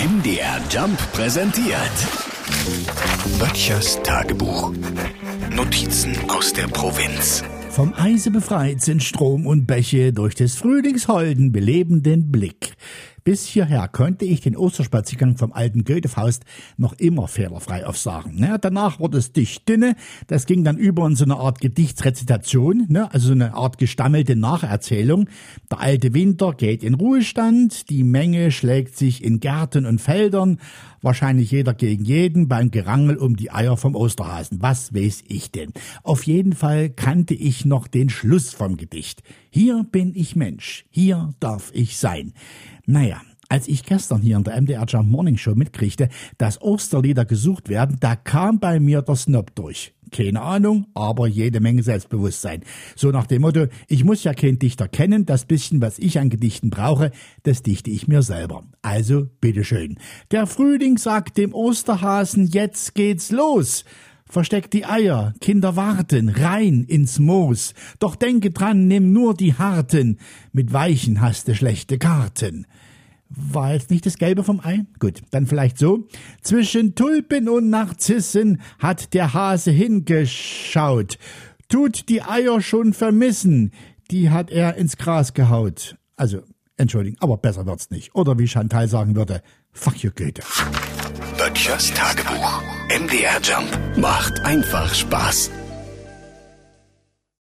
MDR Jump präsentiert. Böttchers Tagebuch. Notizen aus der Provinz. Vom Eise befreit sind Strom und Bäche durch des Frühlingsholden belebenden Blick. Bis hierher konnte ich den Osterspaziergang vom alten Goethefaust noch immer fehlerfrei aufsagen. Ja, danach wurde es dicht dünne. Das ging dann über in so eine Art Gedichtsrezitation, ne? also so eine Art gestammelte Nacherzählung. Der alte Winter geht in Ruhestand, die Menge schlägt sich in Gärten und Feldern, wahrscheinlich jeder gegen jeden beim Gerangel um die Eier vom Osterhasen. Was weiß ich denn? Auf jeden Fall kannte ich noch den Schluss vom Gedicht. Hier bin ich Mensch, hier darf ich sein. Naja, als ich gestern hier in der MDR Jump Morning Show mitkriegte, dass Osterlieder gesucht werden, da kam bei mir der Snob durch. Keine Ahnung, aber jede Menge Selbstbewusstsein. So nach dem Motto, ich muss ja keinen Dichter kennen, das bisschen, was ich an Gedichten brauche, das dichte ich mir selber. Also, bitteschön. Der Frühling sagt dem Osterhasen, jetzt geht's los. Versteck die Eier, Kinder warten, rein ins Moos. Doch denke dran, nimm nur die harten, mit weichen hast du schlechte Karten. War jetzt nicht das Gelbe vom Ei? Gut, dann vielleicht so. Zwischen Tulpen und Narzissen hat der Hase hingeschaut. Tut die Eier schon vermissen, die hat er ins Gras gehaut. Also, entschuldigen, aber besser wird's nicht. Oder wie Chantal sagen würde, fuck you Goethe. Böttchers Tagebuch. MDR Jump macht einfach Spaß.